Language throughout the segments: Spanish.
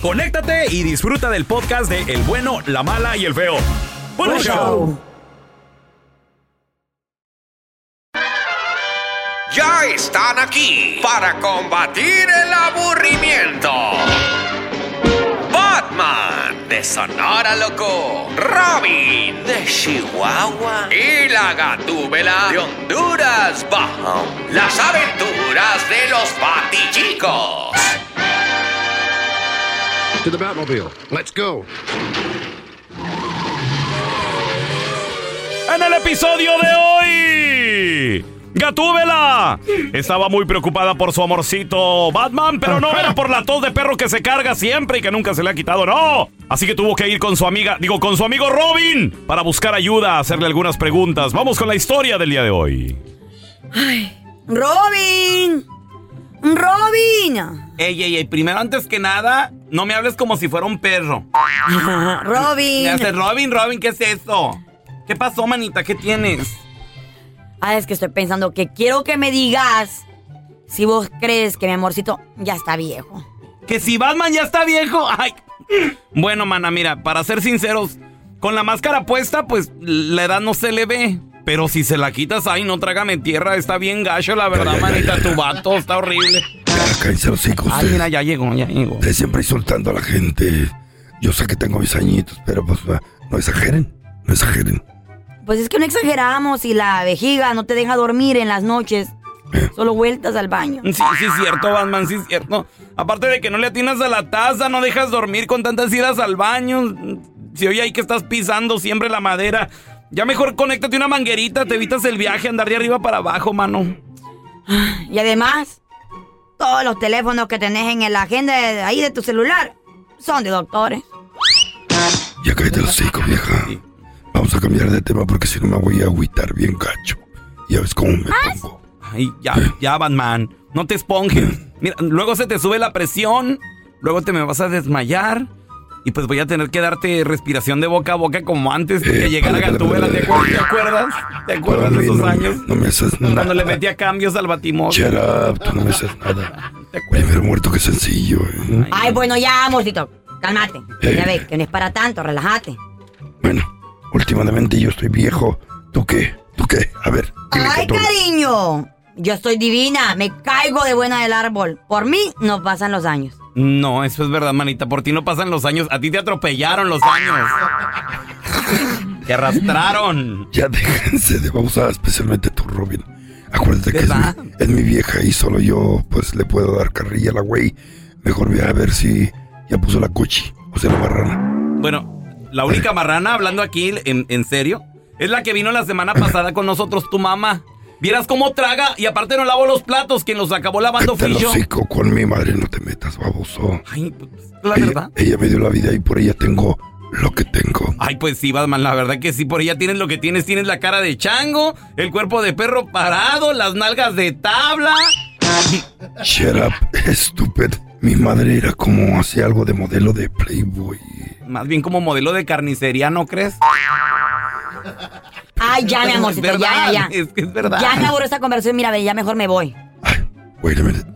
conéctate y disfruta del podcast de El bueno, la mala y el feo. ¡Buen Buen show! show. Ya están aquí para combatir el aburrimiento. Batman de Sonora Loco, Robin de Chihuahua y la Gatúbela de Honduras Bajo. Las aventuras de los Batichicos. To the Batmobile. Let's go. En el episodio de hoy, Gatúbela estaba muy preocupada por su amorcito Batman, pero no era por la tos de perro que se carga siempre y que nunca se le ha quitado, no. Así que tuvo que ir con su amiga, digo, con su amigo Robin, para buscar ayuda, hacerle algunas preguntas. Vamos con la historia del día de hoy. Robin. Robin. Ey, ey, ey, primero antes que nada, no me hables como si fuera un perro. Robin. Me hace, Robin, Robin, ¿qué es eso? ¿Qué pasó, manita? ¿Qué tienes? Ah, es que estoy pensando que quiero que me digas si vos crees que mi amorcito ya está viejo. ¿Que si Batman ya está viejo? Ay. Bueno, mana, mira, para ser sinceros, con la máscara puesta, pues la edad no se le ve. Pero si se la quitas, ay, no trágame tierra, está bien gacho, la verdad, ya, ya, manita, ya. tu vato está horrible. Ya, cállense los hijos. Ay, ya llegó, ya llegó. Ustedes siempre insultando a la gente. Yo sé que tengo mis añitos, pero pues no exageren. No exageren. Pues es que no exageramos y la vejiga no te deja dormir en las noches. Solo vueltas al baño. Sí, sí, es cierto, Batman, sí, es cierto. Aparte de que no le atinas a la taza, no dejas dormir con tantas idas al baño. Si oye ahí que estás pisando siempre la madera. Ya mejor conéctate una manguerita, te evitas el viaje, andar de arriba para abajo, mano. Y además, todos los teléfonos que tenés en la agenda de ahí de tu celular son de doctores. Ya cállate los hijos, vieja. Vamos a cambiar de tema porque si no me voy a agüitar bien gacho. Ya ves cómo me pongo. Ay, ya, ya, Batman. No te esponjes. Mira, luego se te sube la presión. Luego te me vas a desmayar. Y pues voy a tener que darte respiración de boca a boca como antes de que llegara Gatúbela. ¿Te acuerdas? ¿Te acuerdas? ¿Te acuerdas de esos no, años? No me haces Cuando nada. le metía cambios al batimóvil. Shut up, tú no me haces nada. Primero muerto que sencillo, ¿eh? Ay, bueno, ya, amorcito. Cálmate. Eh. Ya ves que no es para tanto, relájate. Últimamente yo estoy viejo. ¿Tú qué? ¿Tú qué? A ver, Ay, cariño. Yo estoy divina. Me caigo de buena del árbol. Por mí no pasan los años. No, eso es verdad, manita. Por ti no pasan los años. A ti te atropellaron los años. Te arrastraron. Ya déjense de babosadas, especialmente tú, Robin. Acuérdate que es mi, es mi vieja y solo yo pues le puedo dar carrilla a la güey. Mejor voy a ver si ya puso la cochi, o sea, la marrana. Bueno, la única marrana, hablando aquí en, en serio, es la que vino la semana pasada con nosotros, tu mamá. Vieras cómo traga y aparte no lavó los platos, quien los acabó lavando fui yo. con mi madre no te metas, baboso. Ay, pues, la ella, verdad. ella me dio la vida y por ella tengo lo que tengo. Ay, pues sí, Batman, la verdad que sí, por ella tienes lo que tienes. Tienes la cara de chango, el cuerpo de perro parado, las nalgas de tabla. Shut up, stupid. Mi madre era como hacía algo de modelo de Playboy. Más bien como modelo de carnicería, ¿no crees? Ay, ya, mi amorcito, ya, ya, ya. Es que es verdad. Ya me aburrió esta conversación, mira, ve, ya mejor me voy. Wait a minute.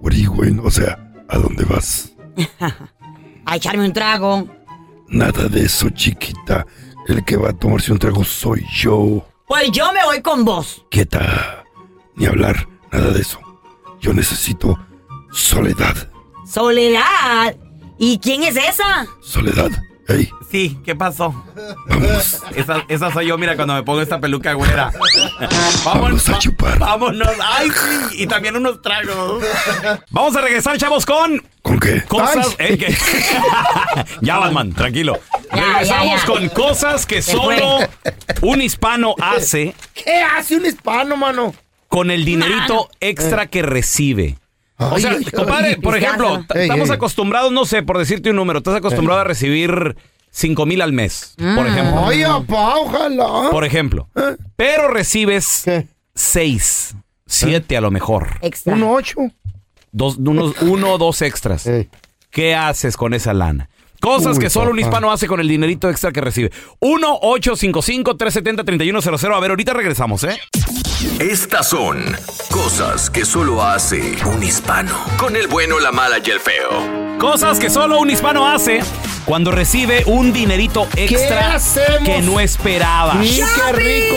Where are you going? O sea, ¿a dónde vas? A echarme un trago. Nada de eso, chiquita. El que va a tomarse un trago soy yo. Pues yo me voy con vos. Quieta. Ni hablar, nada de eso. Yo necesito soledad. Soledad. ¿Y quién es esa? Soledad. Hey, Sí, ¿qué pasó? Esa, esa soy yo, mira, cuando me pongo esta peluca güera. vamos a chupar. Vámonos. Ay, sí. Y también unos tragos. Vamos a regresar, chavos, con. ¿Con qué? Cosas. eh, que- ya, Batman, tranquilo. Regresamos ya. con cosas que solo un hispano hace ¿Qué hace un hispano, mano? con el dinerito extra que recibe. O sea, ay, compadre, ay. por ejemplo, Ey, estamos ey. acostumbrados, no sé, por decirte un número, estás acostumbrado a recibir 5 mil al mes, por ejemplo. Ay, apá, ojalá. Por ejemplo. Pero recibes 6, 7 a lo mejor. Extra. Un ocho. Dos, unos, uno o dos extras. ¿Qué haces con esa lana? Cosas Uy, que solo un papá. hispano hace con el dinerito extra que recibe. 1-855-370-3100. A ver, ahorita regresamos, ¿eh? Estas son cosas que solo hace un hispano. Con el bueno, la mala y el feo. Cosas que solo un hispano hace cuando recibe un dinerito extra hacemos? que no esperaba. Sí, qué rico.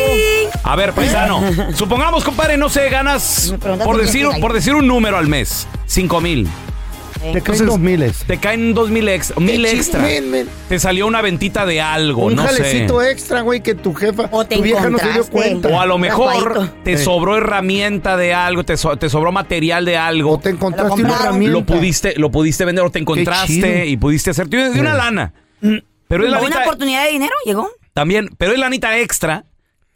A ver, paisano, supongamos, compadre, no sé, ganas, por decir, por decir un número al mes, 5 mil. Te caen dos miles. Te caen dos mil extra, mil Qué extra. chismen, men. Te salió una ventita de algo, Un no sé. jalecito extra, güey, que tu jefa, te tu vieja no se dio encontraste. cuenta. O a lo mejor te Eh. sobró herramienta de algo, te, so- te sobró material de algo. O te encontraste una herramienta. Lo pudiste, lo pudiste vender o te encontraste y pudiste hacer de una Eh. lana. Pero es ¿Una lanita, oportunidad de dinero llegó? también, pero es lanita extra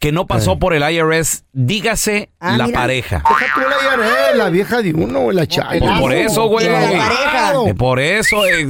que no pasó por el IRS, dígase Ah, la mira. pareja. Deja tú la IRS, la vieja de uno, la chayo. Pues por eso, güey. La. Eh, Por eso. eh,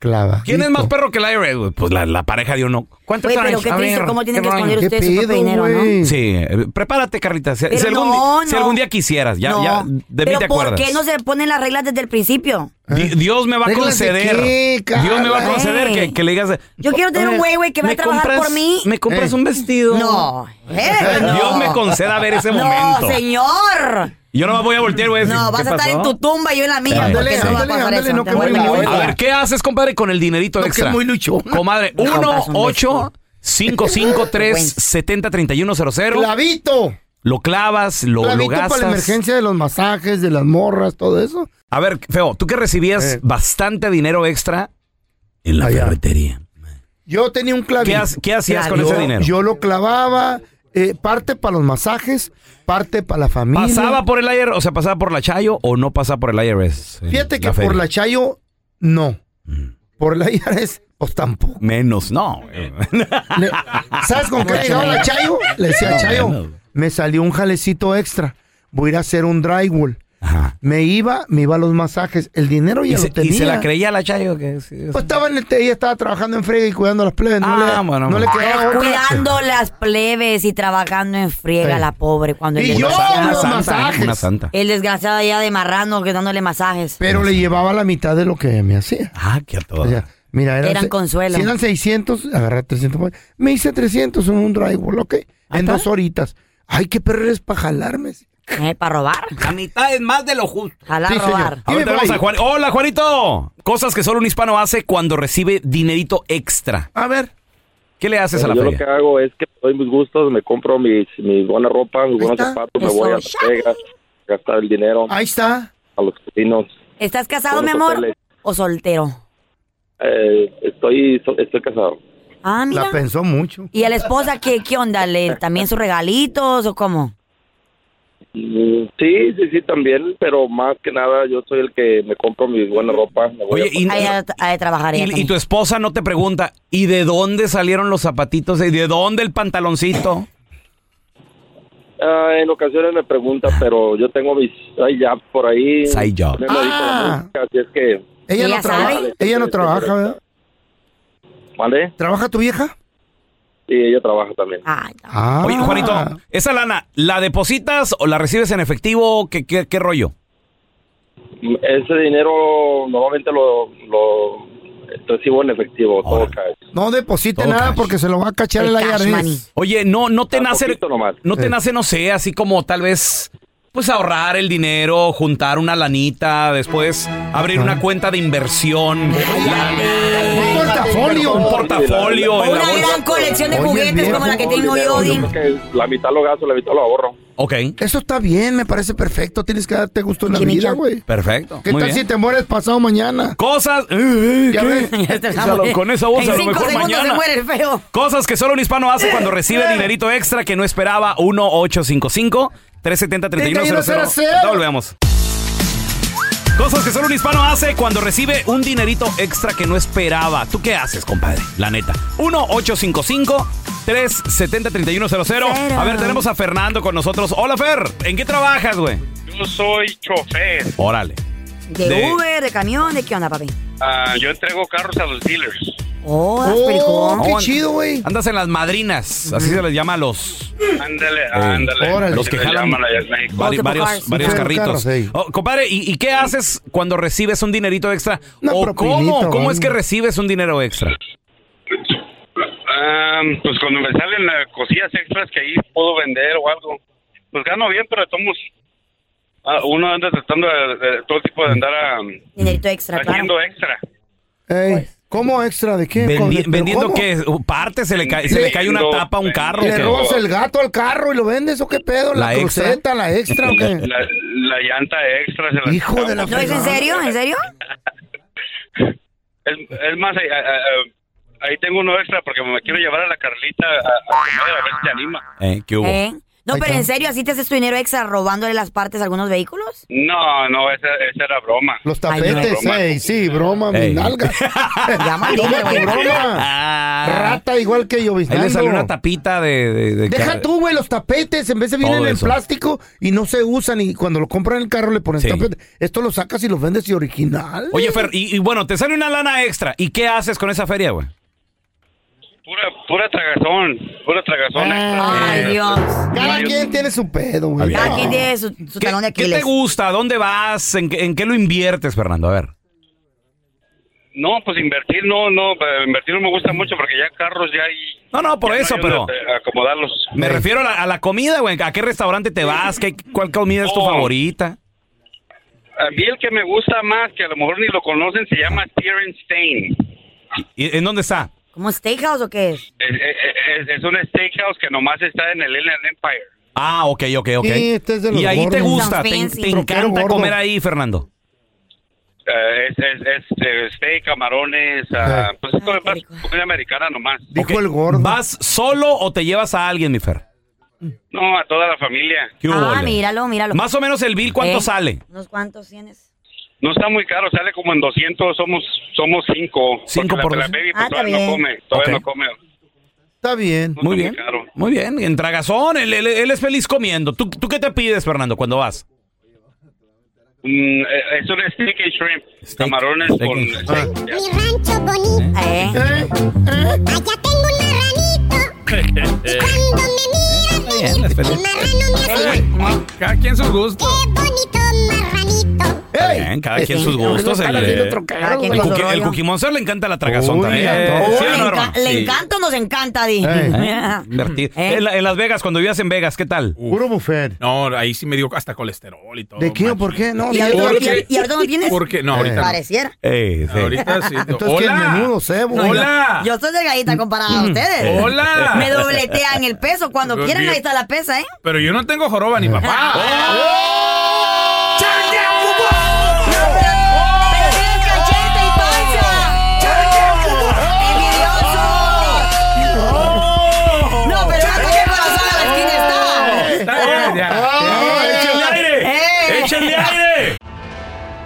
Clava. ¿Quién es más perro que el IRS? güey? Pues la, la pareja de uno. ¿Cuánto traes? pero qué triste, ver, ¿cómo tienen que esconder ustedes su propio dinero, no? Sí, eh, prepárate, Carlita. Si, Pero si algún, no, di- si no. algún día quisieras, ya, no. ya de mí pero te ¿por acuerdas. qué no se ponen las reglas desde el principio? Di- Dios me va a ¿Reglas de conceder. qué, Dios me va a conceder que, que le digas. Yo quiero tener un güey, güey, que va a ¿me trabajar compras- por mí. ¿Me compras Eh. un vestido? No. Eh, no. Dios me conceda ver ese No, momento. señor. Yo no me voy a voltear, güey. No, vas a estar en tu tumba y yo en la mía. Ándale, porque no va a ándale, no, a ver, ¿qué haces, compadre, con el dinerito No, que extra? muy luchón. Comadre, Me 1 compras un 8 553 70 31 00 Clavito. Lo clavas, lo, lo gastas. para la emergencia de los masajes, de las morras, todo eso. A ver, Feo, tú que recibías Eh. bastante dinero extra en la Allá. ferretería. Yo tenía un clavito. ¿Qué, ha- qué hacías con Yo- ese dinero? Yo lo clavaba, eh, parte para los masajes, parte para la familia. ¿Pasaba por el IRS, o sea, pasaba por la Chayo o no pasaba por el IRS? eh, Fíjate que por la Chayo, no. Mm. Por la IRS, pues tampoco. Menos, no. Le- ¿Sabes con qué llegaba la Chayo? Le decía, No, Chayo, menos. me salió un jalecito extra. Voy a ir a hacer un drywall. Ajá. Me iba, me iba a los masajes. El dinero ya ¿Y lo se, tenía. y se la creía la Chayo? Que sí, Pues estaba en el, ella estaba trabajando en frega y cuidando a las plebes. No Ah, le, bueno, no le bueno. quedaba otra. Cuidando las plebes y trabajando en friega, Sí. la pobre. Cuando el Y yo, desgraciado- los santa, masajes. una santa. El desgraciado allá de marrano que dándole masajes. Pero le llevaba la mitad de lo que me hacía. Ah, que a todo. O sea, mira, eran, Eran consuelo. Si eran 600, agarré 300. pues, Me hice 300 en un drywall, ¿ok? En está. dos horitas. Ay, qué perro eres para jalarme. Eh, para robar. La mitad es más de lo justo. Jalar, Sí, robar. A ver, Dime, tenemos Fray. a Juan. Hola, Juanito. Cosas que solo un hispano hace cuando recibe dinerito extra. A ver. ¿Qué le haces a la yo lo feria? que hago es que me doy mis gustos, me compro mis, mi buena ropa, mis buenos zapatos, me voy a Las. Vegas, gastar el dinero Ahí está. a los casinos. ¿Estás casado, mi amor? hoteles. ¿O soltero? Eh, estoy, so- estoy casado. Ah, mira. La pensó mucho. ¿Y a la esposa qué, qué onda? ¿Le, ¿También sus regalitos o cómo? Mm, Sí, sí, sí, también, pero más que nada yo soy el que me compro mi buena ropa. me voy Oye, a- y, de trabajar y- tu esposa no te pregunta, ¿y de dónde salieron los zapatitos? ¿Y de dónde el pantaloncito? Ah, en ocasiones me pregunta, pero yo tengo mis side jobs por ahí. Side job. A Ah. música, así es que... Ella no ¿Ella trabaja, sabe? ella no trabaja, ¿verdad? ¿Vale? ¿Trabaja tu vieja? Sí, ella trabaja también. No. Ah. Oye, Juanito, ¿esa lana la depositas o la recibes en efectivo? ¿Qué, qué, qué rollo? Ese dinero normalmente lo, lo recibo en efectivo, todo cae. No deposite Todo nada cash. porque se lo va a cachar El cash. IRS. Oye, no, no te nace, no te Eh. nace, no sé, así como tal vez, pues ahorrar el dinero, juntar una lanita, después abrir una cuenta de inversión, portafolio. un portafolio Una bolsa. gran colección de Oye, juguetes viejo, como la que tengo yo, yo Di. creo que la mitad lo gasto, la mitad lo ahorro. Ok, Eso está bien, me parece perfecto. Tienes que darte gusto en la vida, güey. perfecto. ¿Qué muy tal bien. si te mueres pasado mañana? Cosas. eh, eh, Ya ¿qué? ves. Con esa voz en a lo mejor mañana. se muere el feo. Cosas que solo un hispano hace cuando recibe dinerito extra que no esperaba. 1-855-370-3100. 3100. Ya volvemos. Cosas que solo un hispano hace cuando recibe un dinerito extra que no esperaba. ¿Tú qué haces, compadre? La neta. 1-855-370-3100. A ver, tenemos a Fernando con nosotros. Hola, Fer. ¿En qué trabajas, güey? Yo soy chofer. Órale. De, De- Uber, de camión, ¿de qué onda, papi? Ah, yo entrego carros a los dealers. Oh, Oh, qué Oh, chido, güey. Andas en las madrinas. Así se les llama a los... Ándale, ándale. órale. Los que Se jalan vari- varios, varios carritos. Oh, compadre, ¿y, y qué haces cuando recibes un dinerito extra? Una ¿O cómo, cómo es que recibes un dinero extra? Ah, pues cuando me salen eh, cosillas extras que ahí puedo vender o algo, pues gano bien, pero estamos... uno anda tratando de, de todo tipo de andar ah, Dinerito extra, claro. haciendo extra. Ey, ¿Cómo extra? ¿De qué? Vendi- ¿Con- pero ¿Vendiendo cómo? qué? ¿Parte? ¿Se le, cae, ¿Se le cae una tapa a un carro? ¿Le robas el gato al carro y lo vendes o qué pedo? ¿La, ¿La extra? cruceta, la extra o qué? La, la llanta extra se la Hijo de la ¿No es en serio? ¿En serio? Es, es más, ahí, ah, ah, ahí tengo uno extra porque me quiero llevar a la Carlita a, a comer a ver si se anima. Eh, ¿Qué hubo? ¿Eh? No, pero en serio, ¿así te haces tu dinero extra robándole las partes a algunos vehículos? No, no, esa, esa era broma. Los Ay, tapetes, no. ey, sí, broma, mi nalga. Llama broma. Ah. Rata igual que yo, Ahí le salió una tapita de... de- de Deja car- tú, güey, los tapetes, en vez de vienen en plástico y no se usan y cuando lo compran en el carro le ponen Sí. tapete. Esto lo sacas y lo vendes y original. Oye, Fer, y, y bueno, te sale una lana extra. ¿Y qué haces con esa feria, güey? Pura, pura tragazón, pura tragazón. Ay, Dios. Cada quien tiene su pedo, güey. Cada quien tiene su, su ¿Qué, talón de qué te gusta? ¿A ¿Dónde vas? ¿En, qué- en qué lo inviertes, Fernando? A ver. No, pues invertir no, no, eh, invertir no me gusta mucho porque ya carros ya hay... No, no, por eso, pero... acomodarlos. Me refiero a la, a la comida, güey. ¿A qué restaurante te vas? ¿Qué, ¿Cuál comida es tu Oh. favorita? A mí el que me gusta más, que a lo mejor ni lo conocen, se llama Spear and Stain. ¿Y ¿En dónde está? ¿Como steakhouse o qué es? Es, es- es un steakhouse que nomás está en el Inland Empire. Ah, ok, ok, ok. Sí, este es de los y ahí te gusta, te, encanta gordo. comer ahí, Fernando. Eh, es, es, es, eh, steak, camarones, ah, pues es rico. comida americana nomás. Dijo el gordo. ¿Vas solo o te llevas a alguien, mi Fer? No, a toda la familia. ¿Qué hubo, Ah, míralo, míralo. Más o menos el bill, ¿cuánto ¿Eh? sale? ¿Unos cuantos tienes? No está muy caro, sale como en 200, somos somos cinco. Cinco Porque por la, la baby Ah, pues, está todavía no bien. come, todavía Ok. no come. Está bien. No Muy bien. caro. Muy bien, en tragazón, él, él- él es feliz comiendo. ¿Tú, ¿Tú qué te pides, Fernando, cuando vas? Mm, eh, es un steak and shrimp, camarones steak con... and shrimp. steak, ya. Mi rancho bonito, ¿Eh? ¿Eh? ¿Eh? allá tengo un marranito. Y cuando me miran, me bien, es feliz. el marrano me hace Cada quien su gusto. qué bonito. Bien, cada quien sus gustos. El, eh, el, cookie, el. Cookie Monster le encanta la tragazón Uy, también. Eh, todos. ¿sí o le, no, enca- hermano? le Sí. encanta o nos encanta, Di. Eh. ¿Eh? En, la- en Las Vegas, cuando vivías en Vegas, ¿qué tal? Puro buffet. No, ahí sí me dio hasta colesterol y todo. ¿De qué o por qué? No, ¿Y ahorita, Porque- y- y ahorita no tienes? Porque no, ahorita. Pareciera. Eh, sí. Ahorita sí. Hola. menudo cebo. Hola. Yo, soy delgadita comparada a ustedes. Hola. Me dobletean el peso. Cuando quieran, ahí está la pesa, ¿eh? Pero yo no tengo joroba ni papá.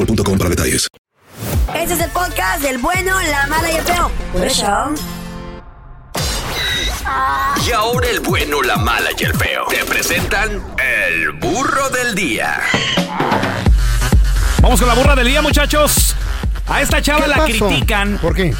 boostmobile.com para detalles. Este es el podcast del bueno, la mala y el feo. Por eso. Y ahora el bueno, la mala y el feo. Te presentan el burro del día. Vamos con la burra del día, muchachos. A esta chava ¿Qué la pasó? critican. ¿Por qué?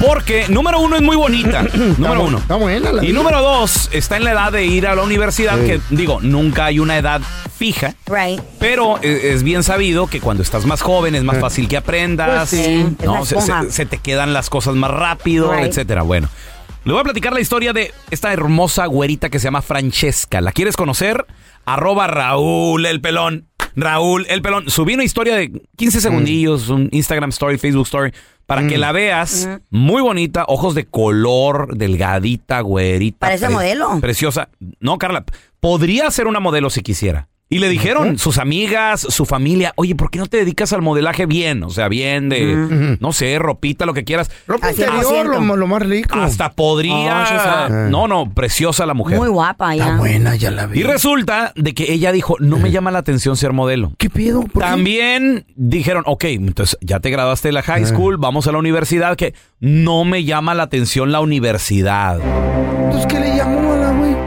Porque, número uno, es muy bonita. número uno. Está buena la Y vida. número dos, está en la edad de ir a la universidad, Sí. que digo, nunca hay una edad fija. Right. Pero eh, es bien sabido que cuando estás más joven es más fácil que aprendas. Pues sí, es no, se, se- se te quedan las cosas más rápido, Right. etcétera. Bueno, le voy a platicar la historia de esta hermosa güerita que se llama Francesca. ¿La quieres conocer? Arroba Raúl el pelón. Raúl el pelón. Subí una historia de 15 segundillos, un Instagram story, Facebook story, para que la veas. Muy bonita, ojos de color, delgadita, güerita. Parece pre- modelo. Preciosa. No, Carla, podría ser una modelo si quisiera. Y le dijeron sus amigas, su familia, oye, ¿por qué no te dedicas al modelaje bien? O sea, bien de, no sé, ropita, lo que quieras. Ropa interior, lo, lo más rico. Hasta podría. Oh, no, no, preciosa la mujer. Muy guapa Está ya. buena, ya la vi. Y resulta de que ella dijo, no me llama la atención ser modelo. ¿Qué pedo? ¿Por qué? También dijeron, ok, entonces ya te graduaste de la high school, vamos a la universidad, que no me llama la atención la universidad. Entonces, ¿qué le llamó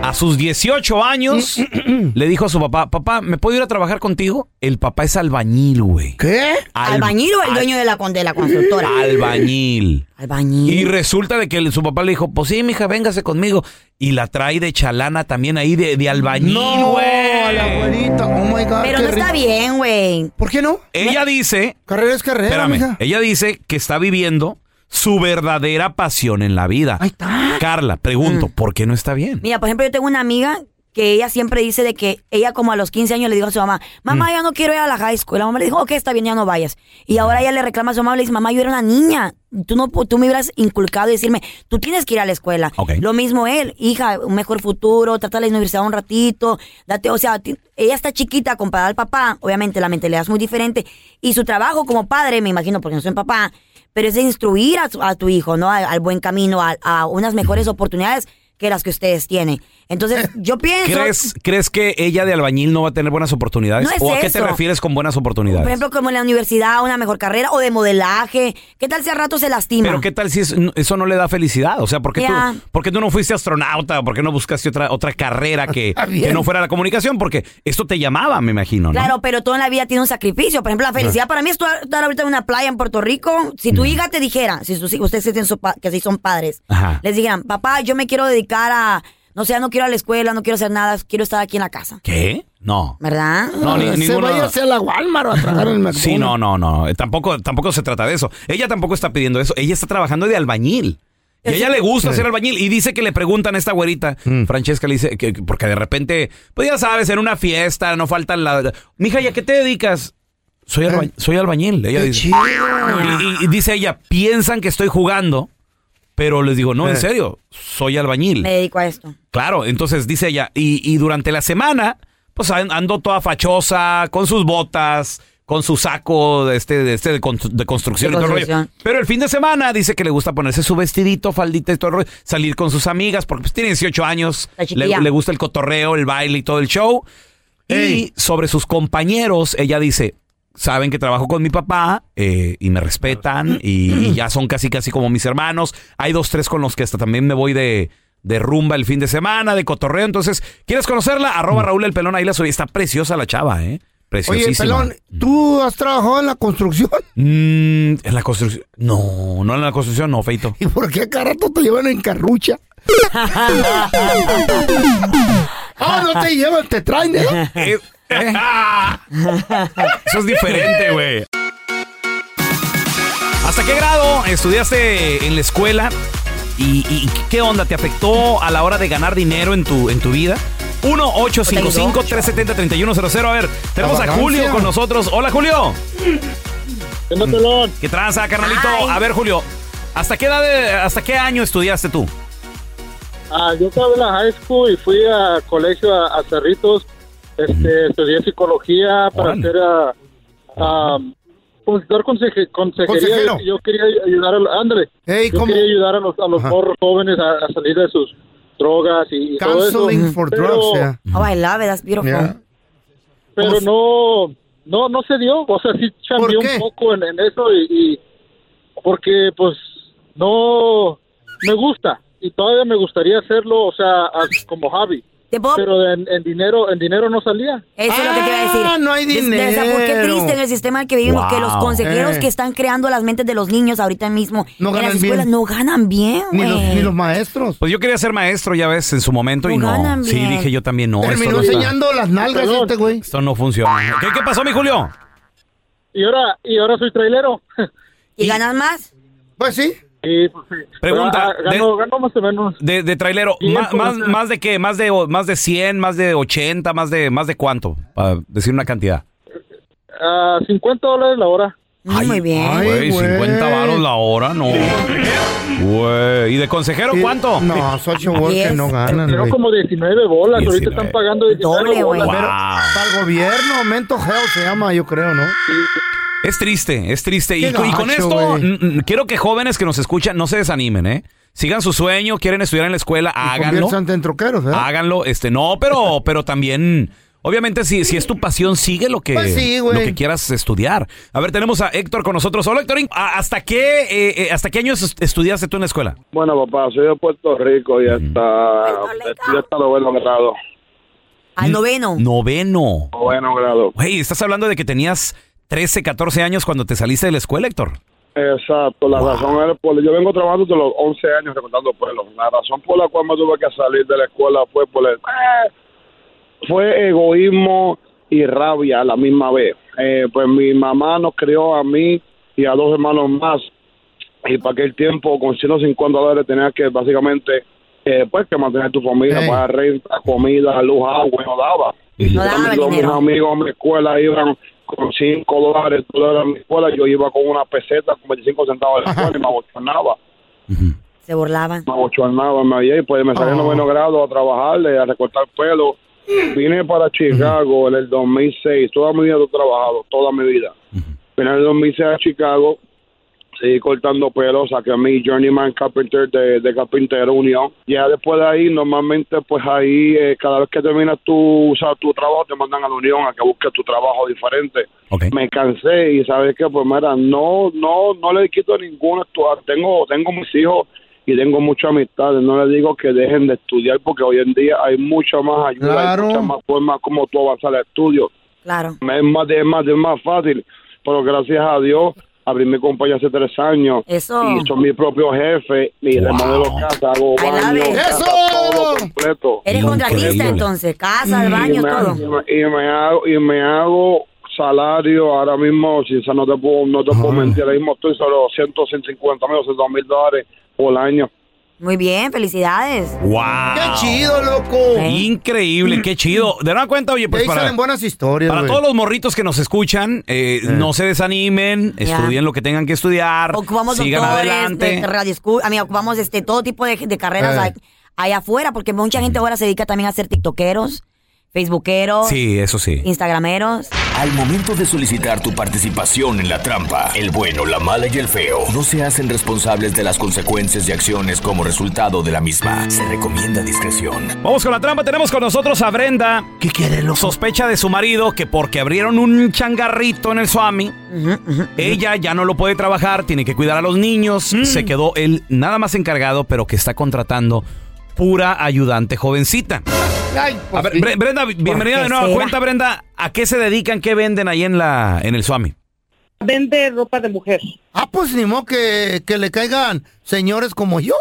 a sus 18 años, le dijo a su papá, papá, ¿me puedo ir a trabajar contigo? El papá es albañil, güey. ¿Qué? Al- ¿Albañil o el dueño de la, con- de la constructora? Albañil. Albañil. Y resulta de que el- su papá le dijo, pues sí, mija, véngase conmigo. Y la trae de chalana también ahí de, de albañil, No, güey. a la güerita. Oh my God. Pero qué no está rico. bien, güey. ¿Por qué no? Ella dice, Carrera es carrera, espérame, mija. ella dice que está viviendo su verdadera pasión en la vida. Ahí está. Carla, pregunto, ¿por qué no está bien? Mira, por ejemplo, yo tengo una amiga que ella siempre dice de que ella como a los 15 años le dijo a su mamá, mamá, yo no quiero ir a la high school. La mamá le dijo, ok, está bien, ya no vayas. Y ahora ella le reclama a su mamá, le dice, mamá, yo era una niña. Tú, no, tú me hubieras inculcado y decirme, tú tienes que ir a la escuela. Lo mismo él, hija, un mejor futuro, trata la universidad un ratito, date, o sea, ella está chiquita comparada al papá, obviamente la mentalidad es muy diferente. Y su trabajo como padre, me imagino, porque no soy papá, pero es de instruir a, a tu hijo, ¿no? Al, buen camino, a unas mejores oportunidades que las que ustedes tienen. Entonces, yo pienso... ¿Crees, ¿Crees que ella de albañil no va a tener buenas oportunidades? No es ¿O a qué te eso. refieres con buenas oportunidades? Por ejemplo, como en la universidad, una mejor carrera, o de modelaje. ¿Qué tal si al rato se lastima? Pero qué tal si es- eso no le da felicidad? O sea, ¿por qué, Ya. tú, por qué tú no fuiste astronauta? ¿Por qué no buscaste otra, otra carrera que, bien. que no fuera la comunicación? Porque esto te llamaba, me imagino, ¿no? Claro, pero todo en la vida tiene un sacrificio. Por ejemplo, la felicidad para mí es estar estar ahorita en una playa en Puerto Rico. Si tu hija te dijera, si sus hijos, ustedes que tienen su pa- que sí son padres, Ajá. les dijeran, papá, yo me quiero dedicar a, no sé, no quiero ir a la escuela, no quiero hacer nada, quiero estar aquí en la casa. ¿Qué? No. ¿Verdad? No, ni, se ninguno- vaya hacia la Walmart o a trabajar en el McDonald's. Sí, no, no, no. Eh, Tampoco, tampoco se trata de eso. Ella tampoco está pidiendo eso. Ella está trabajando de albañil. Y a ella le gusta ser albañil. Y dice que le preguntan a esta güerita, Mm. Francesca le dice, que, que- porque de repente, pues ya sabes, en una fiesta no faltan la. Mija, ¿y a qué te dedicas? Soy, alba- soy albañil. Ella Eh. Qué dice. chido. Y, y- y dice ella, piensan que estoy jugando, pero les digo, no, en Eh. serio, soy albañil. Me dedico a esto. Claro, entonces dice ella, y, y durante la semana, pues an- ando toda fachosa, con sus botas, con su saco de este de, este de, constru- de construcción De y todo el rollo. Pero el fin de semana dice que le gusta ponerse su vestidito, faldita y todo el rollo, salir con sus amigas, porque pues, tiene 18 años, le, le gusta el cotorreo, el baile y todo el show. Y sobre sus compañeros, ella dice, saben que trabajo con mi papá eh, y me respetan y, y ya son casi casi como mis hermanos. Hay dos, tres con los que hasta también me voy de, de rumba el fin de semana, de cotorreo. Entonces, ¿quieres conocerla? Arroba Raúl el Pelón, ahí la subí. Está preciosa la chava, ¿eh? Oye, Preciosísima. pelón, ¿tú has trabajado en la construcción? Mm, en la construcción. No, no en la construcción, no, Feito. ¿Y por qué cada rato te llevan en carrucha? ah, no te llevan, te traen, ¿eh? Eh. Eso es diferente, güey. ¿Hasta qué grado estudiaste en la escuela? ¿Y, y qué onda? ¿Te afectó a la hora de ganar dinero en tu, en tu vida? 1-855-370-3100. A ver, tenemos a. Julio con nosotros. Hola, Julio. ¿Qué tranza, carnalito? A ver, Julio, ¿hasta qué edad, de- hasta qué año estudiaste tú? Ah, yo estaba en la high school y fui a colegio a, a Cerritos. Este, estudié psicología para Órale. hacer a, a pues, dar conseje- consejería. Consejero. Yo quería ayudar a los, ándale, yo ¿cómo? quería ayudar a los, a los morros jóvenes a, a salir de sus drogas y, y todo eso. For Pero- drugs, yeah. Oh, I love it. That's beautiful. Yeah. pero no no no se dio o sea sí cambié ¿Por qué? un poco en, en eso y, y porque pues no me gusta y todavía me gustaría hacerlo o sea como hobby ¿Te puedo- pero en, en dinero en dinero no salía Eso es lo que te iba a decir. Ah, no hay dinero. desafo- qué triste en el sistema en el que vivimos, que los consejeros Eh. que están creando las mentes de los niños ahorita mismo No en ganan las escuelas bien. no ganan bien, Ni los, güey. ni los maestros. Pues yo quería ser maestro, ya ves, en su momento y No ganan Sí, bien. dije yo también, no. Esto Terminó no, está- enseñando las nalgas Perdón. este güey. esto no funciona. ¿Qué, qué pasó, mi Julio? y ahora y ahora soy trailero ¿Y ganan más? Pues sí. Y pues, sí. Pregunta, Pero, ah, gano, gano más o menos De, de trailero, más, sea. más de qué? ¿Más de, ¿Más de 100, más de 80, más de, más de cuánto? Para decir una cantidad. a 50 dólares la hora Mm, Muy bien. ay. Güey, güey. 50 varos la hora, no. Güey, ¿y de consejero Sí. cuánto? No, social worker no ganan, pero como 19 bolas ahorita 19. están pagando 19 Doble, bolas Wow. Para el gobierno, mental health se llama, yo creo, ¿no? Es triste, es triste. Y, con esto, mm, mm, quiero que jóvenes que nos escuchan no se desanimen, ¿eh? Sigan su sueño, quieren estudiar en la escuela, háganlo. En troqueros, ¿eh? Háganlo, este, no, pero, pero también, obviamente, si, si es tu pasión, sigue lo que, Pues sí, lo que quieras estudiar. A ver, tenemos a Héctor con nosotros. Hola, Héctor, ¿a- ¿hasta qué, eh, eh, hasta qué años est- estudiaste tú en la escuela? Bueno, papá, soy de Puerto Rico y hasta, estoy hasta noveno grado. Al noveno. Noveno. Noveno grado. Güey, estás hablando de que tenías 13, 14 años cuando te saliste de la escuela, Héctor. Exacto, la razón es por... Yo vengo trabajando desde los 11 años recortando pueblos. La razón por la cual me tuve que salir de la escuela fue por el... eh, fue egoísmo y rabia a la misma vez. Eh, pues mi mamá nos crió a mí y a dos hermanos más y para aquel tiempo con 150 dólares tenías que básicamente eh, pues que mantener tu familia, Ey. pagar renta, comida, luz, agua, y no daba. Y No daba mis amigos en mi escuela iban con 5 dólares, dólares a mi escuela, yo iba con una peseta con 25 centavos de la escuela y me abochornaba. Se burlaban. Me abochornaba, me y pues me salí en Oh. noveno grado a trabajarle, a recortar pelo. Vine para Chicago en el 2006, toda mi vida he trabajado, toda mi vida. Vine en el 2006 a Chicago, seguí cortando pelo, saqué a mi Journeyman Carpenter de, de Carpintero Unión. Ya después de ahí, normalmente, pues ahí, eh, cada vez que terminas tu, o sea, tu trabajo, te mandan a la Unión a que busques tu trabajo diferente. Me cansé y sabes que, pues mira, no, no, no le quito ninguna actuar. Tengo, tengo mis hijos y tengo muchas amistades. No les digo que dejen de estudiar porque hoy en día hay mucha más ayuda, Claro. hay muchas más formas como tú avanzar el estudio. Claro. Es más, es más, es más fácil, pero gracias a Dios abrí mi compañía hace tres años Eso. y soy mi propio jefe y remodelo casa, hago baño, casa, todo completo. Eres contratista entonces, casa, Y baños, me- todo. Y me, y me hago y me hago salario ahora mismo, si no te puedo, no te puedo mentir, ahora mismo estoy sobre 200, 150 mil, 200 mil dólares por año. Muy bien, felicidades. ¡Wow! ¡Qué chido, loco! Increíble, qué chido. De nueva cuenta, oye, pues Ahí para, salen buenas historias, para todos los morritos que nos escuchan, eh, no se desanimen, estudien lo que tengan que estudiar, Ocupamos sigan doctores, adelante. de radio school, a mí ocupamos este todo tipo de, de carreras Eh. ahí- allá afuera, porque mucha gente ahora se dedica también a ser tiktokeros, Facebookeros, Sí, eso sí. Instagrameros. Al momento de solicitar tu participación en la trampa, el bueno, la mala y el feo no se hacen responsables de las consecuencias y acciones como resultado de la misma. Se recomienda discreción. Vamos con la trampa. Tenemos con nosotros a Brenda. ¿Qué quiere, loco? Sospecha de su marido que porque abrieron un changarrito en el Swami, ella ya no lo puede trabajar, tiene que cuidar a los niños. Mm. Se quedó él nada más encargado, pero que está contratando pura ayudante jovencita. Ay, pues A ver. Bre- Brenda, bienvenida de será? cuenta, Brenda. ¿A qué se dedican? ¿Qué venden ahí en la en el Swami? Vende ropa de mujer. Ah, pues ni modo que, que le caigan señores como yo.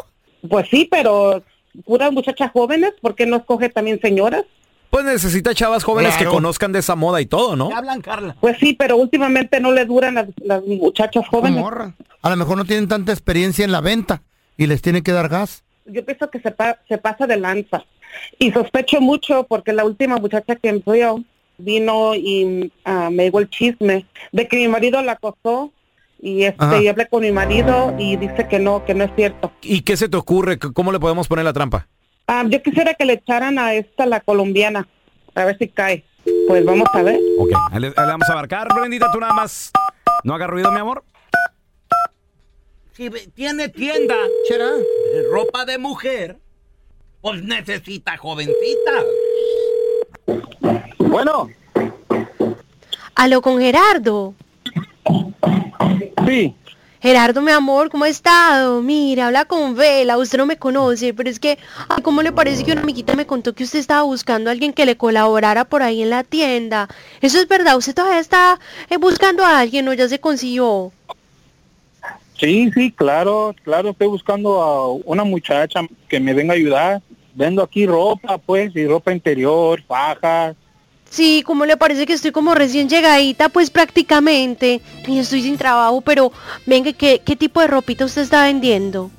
Pues sí, pero puras muchachas jóvenes, ¿por qué no escoge también señoras? Pues necesita chavas jóvenes Claro. que conozcan de esa moda y todo, ¿no? hablan, Carla? Pues sí, pero últimamente no le duran las, las muchachas jóvenes. Morra. A lo mejor no tienen tanta experiencia en la venta y les tiene que dar gas. Yo pienso que se, pa- se pasa de lanza. Y sospecho mucho porque la última muchacha que empleó vino y ah, me llegó el chisme de que mi marido la acosó y Ajá. este y hablé con mi marido y dice que no, que no es cierto. ¿Y qué se te ocurre? ¿Cómo le podemos poner la trampa? Ah, yo quisiera que le echaran a esta la colombiana, a ver si cae. Pues vamos a ver. Ok, le, le vamos a marcar. Brendita, tú nada más. No haga ruido, mi amor. Si ve- tiene tienda ¿Será? ropa de mujer, pues necesita jovencita. Bueno, Aló con Gerardo. sí. Gerardo, mi amor, ¿cómo ha estado? Mira, habla con Vela, usted no me conoce, pero es que, ay, ¿cómo le parece que una amiguita me contó que usted estaba buscando a alguien que le colaborara por ahí en la tienda? ¿Eso es verdad? ¿Usted todavía está eh, buscando a alguien o ya se consiguió? Sí, sí, claro, claro, estoy buscando a una muchacha que me venga a ayudar. Vendo aquí ropa, pues, y ropa interior, fajas. Sí, ¿cómo le parece que estoy como recién llegadita? Pues prácticamente. Y estoy sin trabajo, pero venga, ¿qué, qué tipo de ropita usted está vendiendo?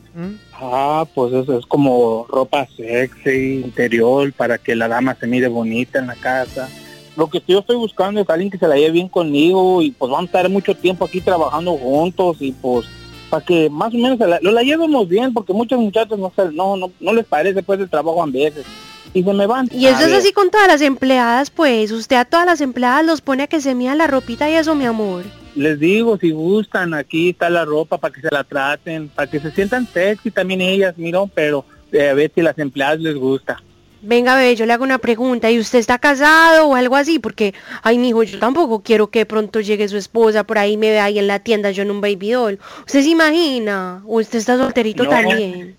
Ah, pues eso es como ropa sexy, interior, para que la dama se mire bonita en la casa. Lo que yo estoy buscando es alguien que se la lleve bien conmigo y pues vamos a estar mucho tiempo aquí trabajando juntos y pues para que más o menos la, lo la llevemos bien porque muchos muchachos no, no, no, no les parece después del trabajo a veces y se me van. Y eso A es ver, así con todas las empleadas, pues. Usted a todas las empleadas los pone a que se midan la ropita y eso, mi amor. Les digo, si gustan, aquí está la ropa para que se la traten, para que se sientan sexy también ellas, miro, pero eh, a ver si las empleadas les gusta. Venga, bebé, yo le hago una pregunta. ¿Y usted está casado o algo así? Porque, ay, mijo, yo tampoco quiero que pronto llegue su esposa por ahí y me vea ahí en la tienda yo en un baby doll. ¿Usted se imagina? ¿O usted está solterito No. también?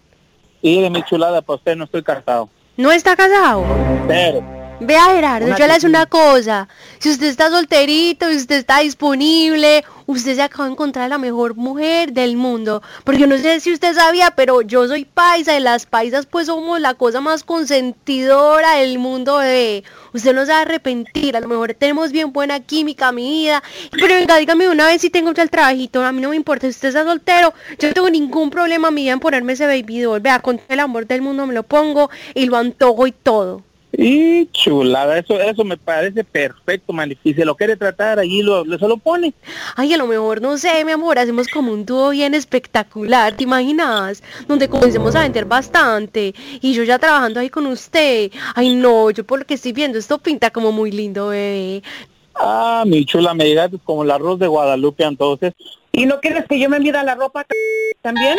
Y de mi chulada, para usted no estoy casado. ¿No está casado? Pero, Vea Gerardo, Una yo le hago una cosa. Si usted está solterito, si usted está disponible, usted se acaba de encontrar a la mejor mujer del mundo. Porque no sé si usted sabía, pero yo soy paisa y las paisas pues somos la cosa más consentidora del mundo, bebé. Usted no se va a arrepentir, a lo mejor tenemos bien buena química, mi vida. Pero venga, dígame una vez si tengo el trabajito, a mí no me importa si usted está soltero, yo no tengo ningún problema, mi vida, en ponerme ese baby doll. Vea, con todo el amor del mundo me lo pongo y lo antojo y todo. Y chulada, eso eso me parece perfecto, man. Y si lo quiere tratar, allí lo, lo- se lo pone. Ay, a lo mejor, no sé, mi amor, hacemos como un dúo bien espectacular, ¿te imaginas? Donde comencemos a vender bastante y yo ya trabajando ahí con usted. Ay, no, yo por lo que estoy viendo, esto pinta como muy lindo, bebé. Ah, mi chula, me llegaste como el arroz de Guadalupe, entonces. ¿Y no quieres que yo me mida la ropa también?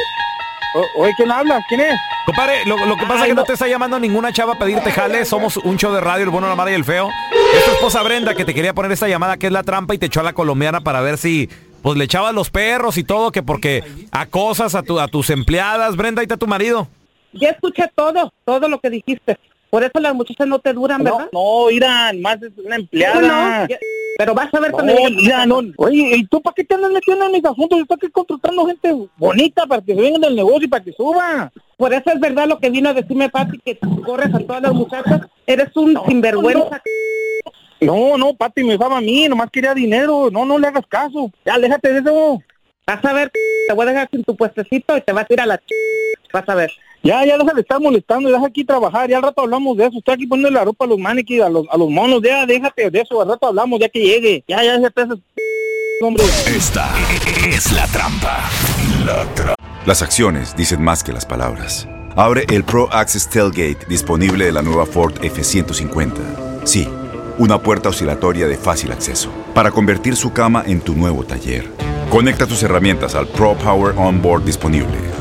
Oye, ¿quién habla? ¿Quién es? Compadre, lo, lo que pasa es que no te está llamando ninguna chava a pedirte jale. Somos un show de radio, el bueno, la mala y el feo. Es tu esposa Brenda que te quería poner esta llamada que es la trampa y te echó a la colombiana para ver si pues le echabas los perros y todo, que porque acosas a, tu, a tus empleadas. Brenda, ahí está tu marido. Ya escuché todo, todo lo que dijiste. Por eso las muchachas no te duran, ¿verdad? No, Irán, más es una empleada. No, no, ya- pero vas a ver cuando No, mira, no. Oye, ¿y tú para qué te andas metiendo en mis asuntos? Yo estoy aquí contratando gente bonita para que se vengan del negocio y para que suba. Por eso es verdad lo que vino a decirme Pati, que corres a todas las muchachas. Eres un sinvergüenza. No, no, Pati me usaba a mí, nomás quería dinero. No, no le hagas caso. Ya, déjate de eso. Vas a ver, te voy a dejar sin tu puestecito y te vas a ir a la. Vas a ver. Ya, ya deja de estar molestando, deja aquí trabajar, ya al rato hablamos de eso, estoy aquí poniendo la ropa a los maniquíes, a los, a los monos, ya déjate de eso, al rato hablamos ya que llegue, ya, ya, déjate de eso, hombre. Esta es la trampa. La trampa. Las acciones dicen más que las palabras. Abre el Pro Access Tailgate disponible de la nueva Ford F-150. Sí, una puerta oscilatoria de fácil acceso para convertir su cama en tu nuevo taller. Conecta tus herramientas al Pro Power Onboard disponible.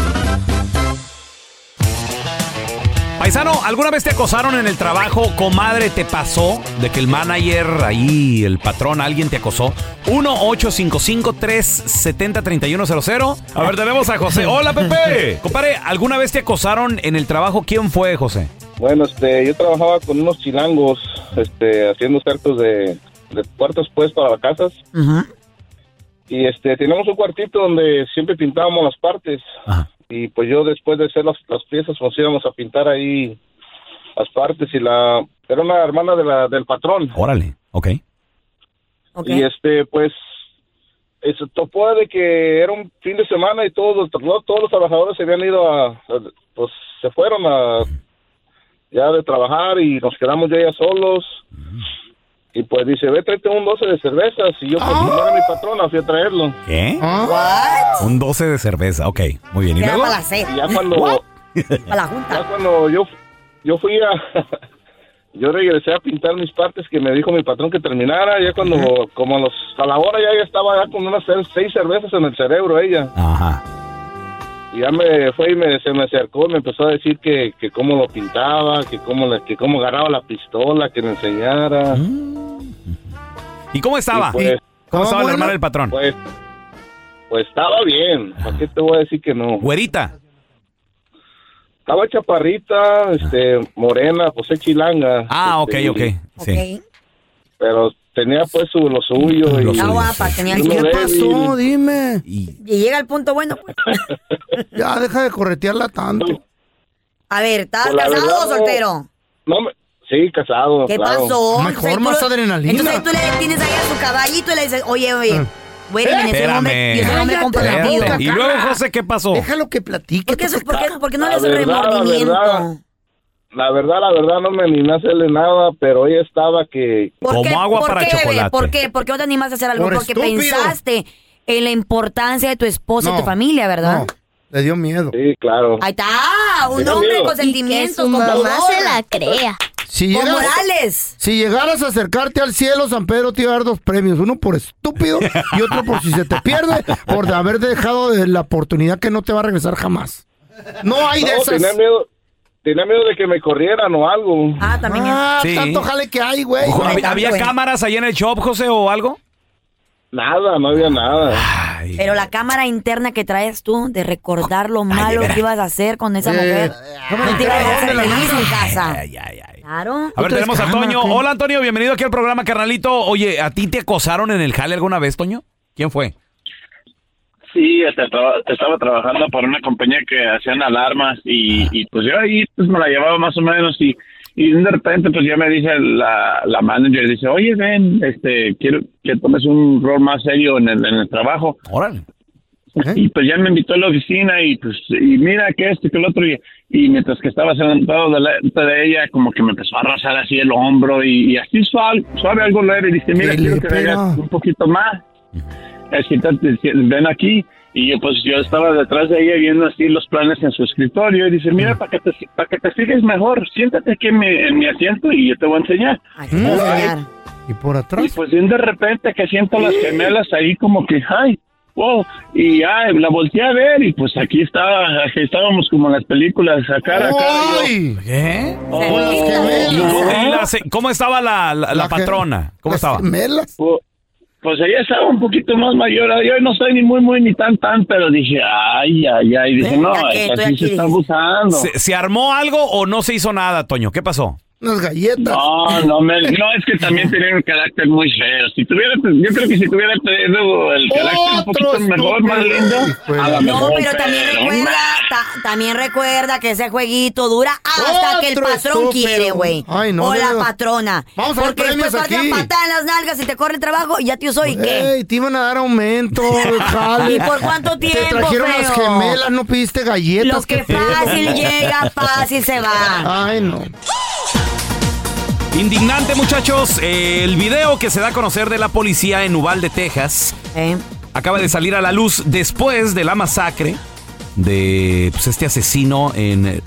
Paisano, ¿alguna vez te acosaron en el trabajo? Comadre, ¿te pasó de que el manager ahí, el patrón, alguien te acosó? 1-855-370-3100. A ver, tenemos a José. Hola, Pepe. Compadre, ¿alguna vez te acosaron en el trabajo? ¿Quién fue, José? Bueno, este, yo trabajaba con unos chilangos, este, haciendo cercos de, de puertas, pues, para las casas. Y, este, teníamos un cuartito donde siempre pintábamos las partes. Y, pues, yo después de hacer las, las piezas, nos íbamos a pintar ahí las partes y la... Era una hermana de la, del patrón. Órale, ok. Y, este, pues, eso topó de que era un fin de semana y todos, los- todos los trabajadores se habían ido a, a- pues, se fueron a ya de trabajar y nos quedamos ya, ya solos. Y pues dice, ve, tráete un 12 de cervezas. Y yo, pues, como era mi patrona, fui a traerlo. ¿Qué? ¿What? Un 12 de cerveza, ok. Muy bien. ¿Y luego? para la. Y ya cuando, Para la junta. ya cuando yo, yo fui a... yo regresé a pintar mis partes que me dijo mi patrón que terminara. Ya cuando, como a, los, a la hora ya, ya estaba ya con unas seis, seis cervezas en el cerebro ella. Ajá. Y ya me fue y me, se me acercó y me empezó a decir que, que cómo lo pintaba, que cómo, le- que cómo agarraba la pistola, que me enseñara. ¿Y cómo estaba? Y pues, ¿Cómo estaba la bueno, hermana del patrón? Pues, pues estaba bien. ¿Para qué te voy a decir que no? Güerita. Estaba chaparrita, este, morena, pues es chilanga. Ah, ok, Este, ok. Sí. Pero tenía pues su, lo suyo. y, guapa, tenía ¿Qué pasó? Dime. Y llega el punto bueno, pues. Ya, deja de corretearla tanto. A ver, ¿estás Pues casado verdad, o soltero? No me- sí, casado. ¿Qué claro. pasó? Entonces, ahí tú lo- adrenalina. Entonces tú le tienes ahí a su caballito y le dices, oye, oye, güey, Eh, yo soy un hombre, comprometido. boca, ¿Y luego, José, qué pasó? Déjalo que platique. ¿Por qué, eso- por qué- por qué no le La la remordimiento? verdad, La verdad, la verdad, no me animé a hacerle nada, pero ella estaba que... ¿Por qué, ¿por qué, bebé? ¿Por qué? ¿Por qué no te animaste a hacer algo? Por Porque estúpido. pensaste en la importancia de tu esposa y No, tu familia, ¿verdad? Le dio miedo. Sí, claro. Ahí está, un hombre miedo. con sentimientos, con mamá se la crea. Si llegas- Morales. Si llegaras a acercarte al cielo, San Pedro te iba a dar dos premios. Uno por estúpido y otro por si se te pierde, por haber dejado de la oportunidad que no te va a regresar jamás. No hay de No, esas. Tenía miedo, tenía miedo de que me corrieran o algo. Ah, también. Ah, Sí. tanto jale que hay, güey. Ojo, ¿hab- ¿Había güey. cámaras ahí en el shop, José, o algo? Nada, no había nada. Pero la cámara interna que traes tú de recordar lo malo que ibas a hacer con esa Eh, mujer. ¿cómo No te ibas a hacer feliz en casa. Claro. A ver, tenemos a Toño. Hola, Antonio, bienvenido aquí al programa, carnalito. Oye, ¿a ti te acosaron en el jale alguna vez, Toño? ¿Quién fue? Sí, traba- estaba trabajando para una compañía que hacían alarmas y, y pues yo ahí pues me la llevaba más o menos y, y de repente pues ya me dice la, la manager, dice, oye, ven, este, quiero que tomes un rol más serio en el, en el trabajo. Órale. Y pues ya me invitó a la oficina y pues, y mira que esto y que el otro y, y mientras que estaba sentado delante de ella como que me empezó a arrasar así el hombro y, y así suave, suave algo leve y dice, mira, ¿Qué quiero que pega? un poquito más que te- ven aquí. Y yo, pues yo estaba detrás de ella viendo así los planes en su escritorio y dice, mira, para que te, para que te fijes mejor, siéntate aquí en mi, en mi asiento y yo te voy a enseñar. Y por atrás. Y pues bien de repente que siento las gemelas ahí como que, ay, wow, y ya la volteé a ver y pues aquí estaba, aquí estábamos como en las películas, a cara a cara. y yo, ¿Qué? Oh. ¿Y cómo- y la se- ¿Cómo estaba la, la- la patrona? ¿Cómo estaba? Pu- Pues ella estaba un poquito más mayor. Yo no soy ni muy, muy, ni tan, tan, pero dije, ay, ay, ay. Dije, no, así se está abusando. ¿Se, se armó algo o no se hizo nada, Toño? ¿Qué pasó? Unas galletas. No, no, me- no, es que también tenía un carácter muy feo. Si tuviera, yo creo que si tuviera tenido el carácter un poquito mejor, más lindo, No, mejor, pero también pero recuerda, ta- también recuerda que ese jueguito dura hasta que el patrón estúpido. quiere, güey. Ay, no, o la patrona. Vamos a ver Porque después aquí. patada en las nalgas y te corre el trabajo y ya tío soy, ¿qué? Ey, te iban a dar aumento. ¿Y por cuánto tiempo, Te trajeron las gemelas, no pidiste galletas. Lo que fácil llega, fácil se va. Ay, no. Indignante, muchachos. Eh, el video que se da a conocer de la policía en Uvalde, Texas, acaba de salir a la luz después de la masacre de pues, este asesino en eh,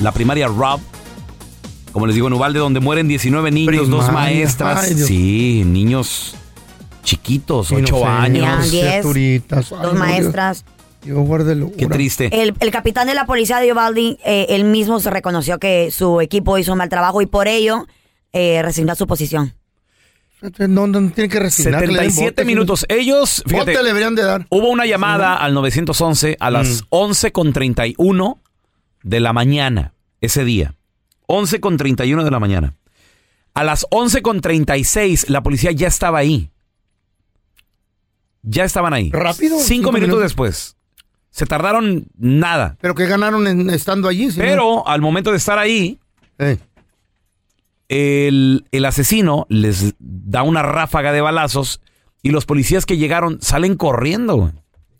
la primaria Rob. Como les digo, en Uvalde, donde mueren 19 niños, dos maestras. Ay, sí, niños chiquitos, 8 Inocentes, años. diez. Ay, Dos no, maestras. Guárdelo. Qué triste. El, el capitán de la policía de Uvalde, eh, él mismo se reconoció que su equipo hizo un mal trabajo y por ello eh, resignó a su posición. No, no tiene que resignar. que le den 77 botes. minutos. Ellos, fíjate, Bote le deberían de dar. Hubo una llamada al 911 a las 11.31 de la mañana ese día. 11.31 de la mañana. A las 11.36 la policía ya estaba ahí. Ya estaban ahí. ¿Rápido? Cinco, Cinco minutos, minutos. después. Se tardaron nada. Pero que ganaron en- estando allí. no? Pero al momento de estar ahí, el, el asesino les da una ráfaga de balazos y los policías que llegaron salen corriendo. güey.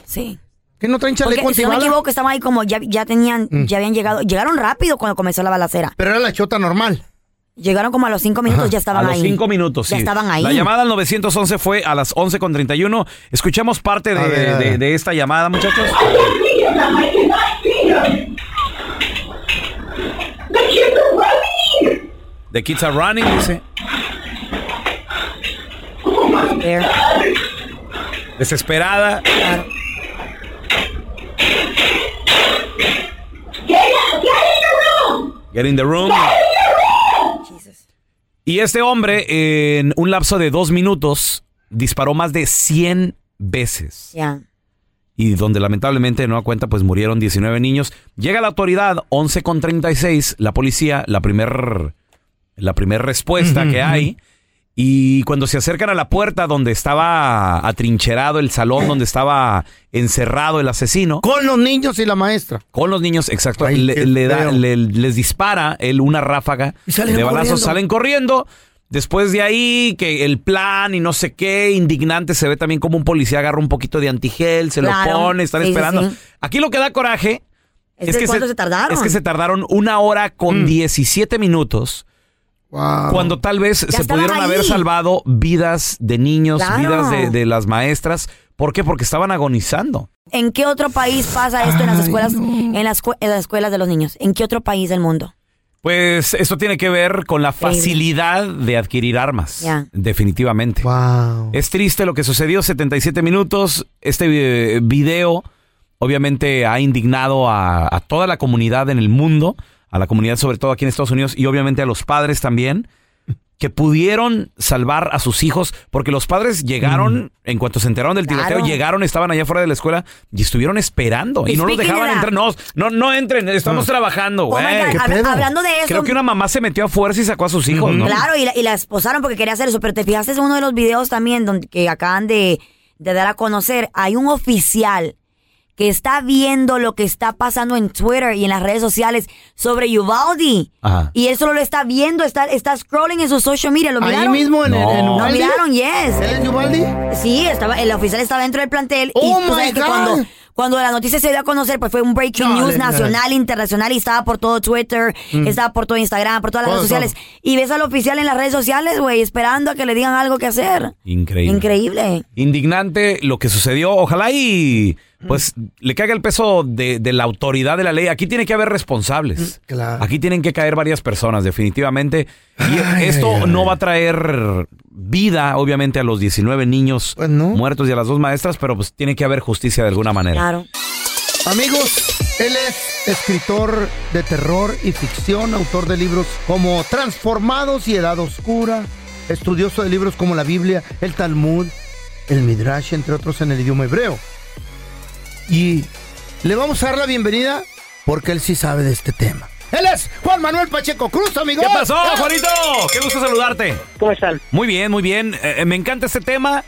Sí. ¿Que no traen chaleco Porque, si no me antibala? equivoco, estaban ahí como ya, ya tenían, ya habían llegado. Llegaron rápido cuando comenzó la balacera. Pero era la chota normal. Llegaron como a los cinco minutos, ya estaban a los ahí. cinco minutos, Ya sí. estaban ahí. La llamada al 911 fue a las 11.31. Escuchamos parte de, ver, a ver. de- de esta llamada, muchachos. The kids are running, dice. Desesperada. Get in the room. Y este hombre, en un lapso de dos minutos, disparó más de 100 veces. Ya. Y donde lamentablemente, no a cuenta, pues murieron 19 niños. Llega la autoridad, 11 con 36, la policía, la primer, la primer respuesta que hay. Y cuando se acercan a la puerta donde estaba atrincherado el salón, donde estaba encerrado el asesino. Con los niños y la maestra. Con los niños, exacto. Ay, le, qué le da- feo. le- les dispara él una ráfaga salen de balazos, corriendo. salen corriendo. Después de ahí, que el plan y no sé qué, indignante, se ve también como un policía agarra un poquito de antigel, se Claro. lo pone, están Sí, esperando. sí. Aquí lo que da coraje Es cuánto se tardaron. es que se tardaron una hora con Mm. 17 minutos. Cuando tal vez se pudieron haber salvado vidas de niños, Claro. vidas de, de las maestras. ¿Por qué? Porque estaban agonizando. ¿En qué otro país pasa esto en las escuelas, en las, escue- en las escuelas de los niños? ¿En qué otro país del mundo? Pues esto tiene que ver con la facilidad de adquirir armas. Definitivamente. Es triste lo que sucedió, 77 minutos. Este eh, video obviamente ha indignado a, a toda la comunidad en el mundo, a la comunidad sobre todo aquí en Estados Unidos y obviamente a los padres también, que pudieron salvar a sus hijos, porque los padres llegaron, en cuanto se enteraron del tiroteo, Claro. llegaron, estaban allá fuera de la escuela y estuvieron esperando. Y no los dejaban entrar. No, no, no entren, estamos trabajando, Oh güey. Hab- hablando de eso. Creo que una mamá se metió a fuerza y sacó a sus hijos, ¿no? Claro, y la, y la esposaron porque quería hacer eso. Pero te fijaste en uno de los videos también donde que acaban de, de dar a conocer. Hay un oficial que está viendo lo que está pasando en Twitter y en las redes sociales sobre Uvalde. Ajá. Y él solo lo está viendo, está, está scrolling en su social media. ¿Lo Ahí miraron? mismo en- en- en ¿Lo miraron? Yes. ¿Él en Uvalde? Sí, estaba, el oficial estaba dentro del plantel. Oh y my God. cuando, Cuando la noticia se dio a conocer, pues fue un breaking news nacional, internacional y estaba por todo Twitter, Mm. estaba por todo Instagram, por todas las redes sociales. Y ves al oficial en las redes sociales, güey, esperando a que le digan algo que hacer. Increíble. Increíble. Indignante lo que sucedió. Ojalá y pues le caiga el peso de, de la autoridad de la ley. Aquí tiene que haber responsables. Claro. Aquí tienen que caer varias personas, definitivamente. Y esto no va a traer vida, obviamente, a los 19 niños Pues muertos y a las dos maestras, pero pues tiene que haber justicia de alguna manera. Claro. Amigos, él es escritor de terror y ficción, autor de libros como Transformados y Edad Oscura, estudioso de libros como la Biblia, el Talmud, el Midrash, entre otros en el idioma hebreo. Y le vamos a dar la bienvenida porque él sí sabe de este tema. Él es Juan Manuel Pacheco Cruz, amigo. ¿Qué pasó, Juanito? Qué gusto saludarte. ¿Cómo están? Muy bien, muy bien. Eh, eh, me encanta este tema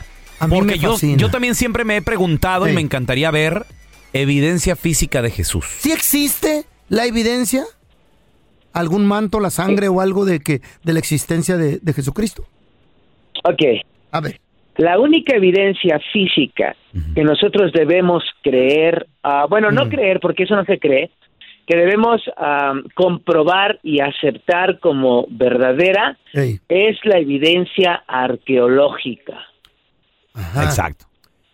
mí porque me yo, yo también siempre me he preguntado y me encantaría ver evidencia física de Jesús. ¿Sí existe la evidencia? ¿Algún manto, la sangre o algo de que de la existencia de, de Jesucristo? Ok. A ver. La única evidencia física que nosotros debemos creer, ah, bueno, no creer porque eso no se cree, que debemos ah, comprobar y aceptar como verdadera es la evidencia arqueológica. Exacto.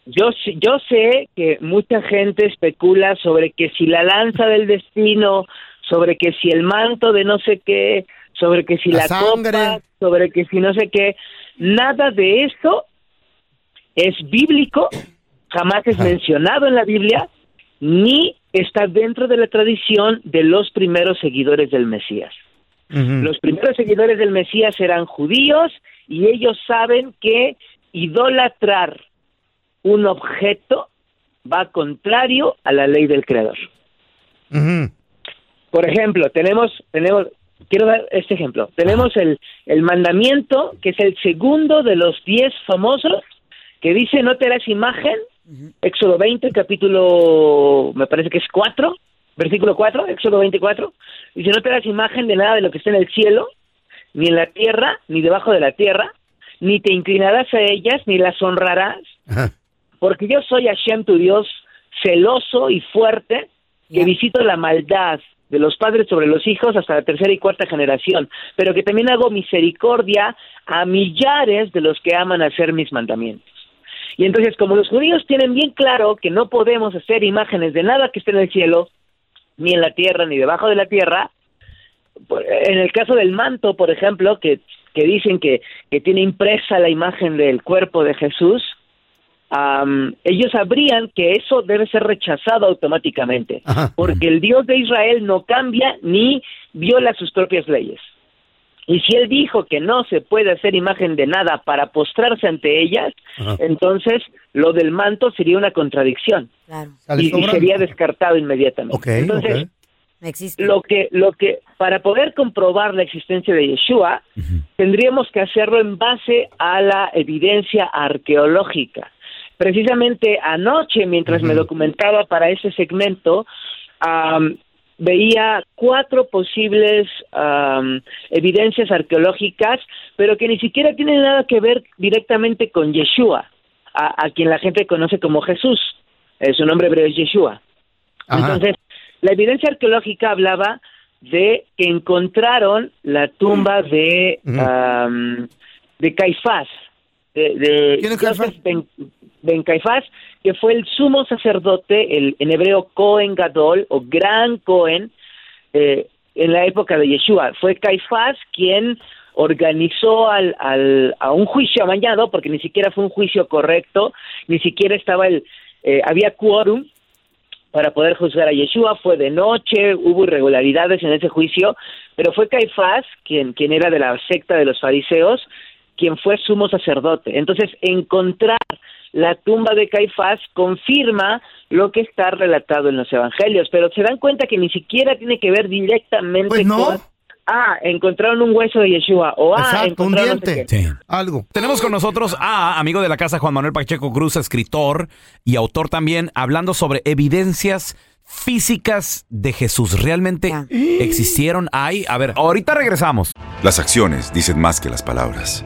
Yo, sé- yo sé que mucha gente especula sobre que si la lanza del destino, sobre que si el manto de no sé qué, sobre que si La la, sangre. copa, sobre que si no sé qué. Nada de eso es bíblico, jamás es mencionado en la Biblia, ni está dentro de la tradición de los primeros seguidores del Mesías. Los primeros seguidores del Mesías eran judíos y ellos saben que idolatrar un objeto va contrario a la ley del creador. Por ejemplo, tenemos, tenemos, quiero dar este ejemplo. Tenemos el, el mandamiento, que es el segundo de los diez famosos, que dice no te harás imagen, Éxodo 20, capítulo, me parece que es 4, versículo 4, Éxodo 24, dice no te harás imagen de nada de lo que está en el cielo, ni en la tierra, ni debajo de la tierra, ni te inclinarás a ellas, ni las honrarás, porque yo soy Hashem tu Dios, celoso y fuerte, que visito la maldad de los padres sobre los hijos hasta la tercera y cuarta generación, pero que también hago misericordia a millares de los que aman hacer mis mandamientos. Y entonces, como los judíos tienen bien claro que no podemos hacer imágenes de nada que esté en el cielo, ni en la tierra, ni debajo de la tierra, en el caso del manto, por ejemplo, que, que dicen que, que tiene impresa la imagen del cuerpo de Jesús, ellos sabrían que eso debe ser rechazado automáticamente, porque el Dios de Israel no cambia ni viola sus propias leyes. Y si él dijo que no se puede hacer imagen de nada para postrarse ante ellas, Ajá. entonces lo del manto sería una contradicción Claro. y, y sería descartado inmediatamente. Entonces. Existe. lo que lo que para poder comprobar la existencia de Yeshua tendríamos que hacerlo en base a la evidencia arqueológica precisamente anoche mientras me documentaba para ese segmento am, veía cuatro posibles am, evidencias arqueológicas pero que ni siquiera tienen nada que ver directamente con Yeshua a, a quien la gente conoce como Jesús. Eh, su nombre hebreo es Yeshua. Entonces, la evidencia arqueológica hablaba de que encontraron la tumba de, am, de Caifás, de, ben, ben Caifás, que fue el sumo sacerdote, el, en hebreo Cohen Gadol, o Gran Cohen, eh, en la época de Yeshua. Fue Caifás quien organizó al, al, a un juicio amañado, porque ni siquiera fue un juicio correcto, ni siquiera estaba el, eh, había quórum, para poder juzgar a Yeshua, fue de noche, hubo irregularidades en ese juicio, pero fue Caifás, quien, quien era de la secta de los fariseos, quien fue sumo sacerdote. Entonces, encontrar la tumba de Caifás confirma lo que está relatado en los evangelios, pero se dan cuenta que ni siquiera tiene que ver directamente Pues no. con ah, encontraron un hueso de Yeshua o ah, Exacto, un no sé. Algo. Tenemos con nosotros a amigo de la casa Juan Manuel Pacheco Cruz, escritor y autor también, hablando sobre evidencias físicas de Jesús. ¿Realmente existieron? Hay. A ver, ahorita regresamos. Las acciones dicen más que las palabras.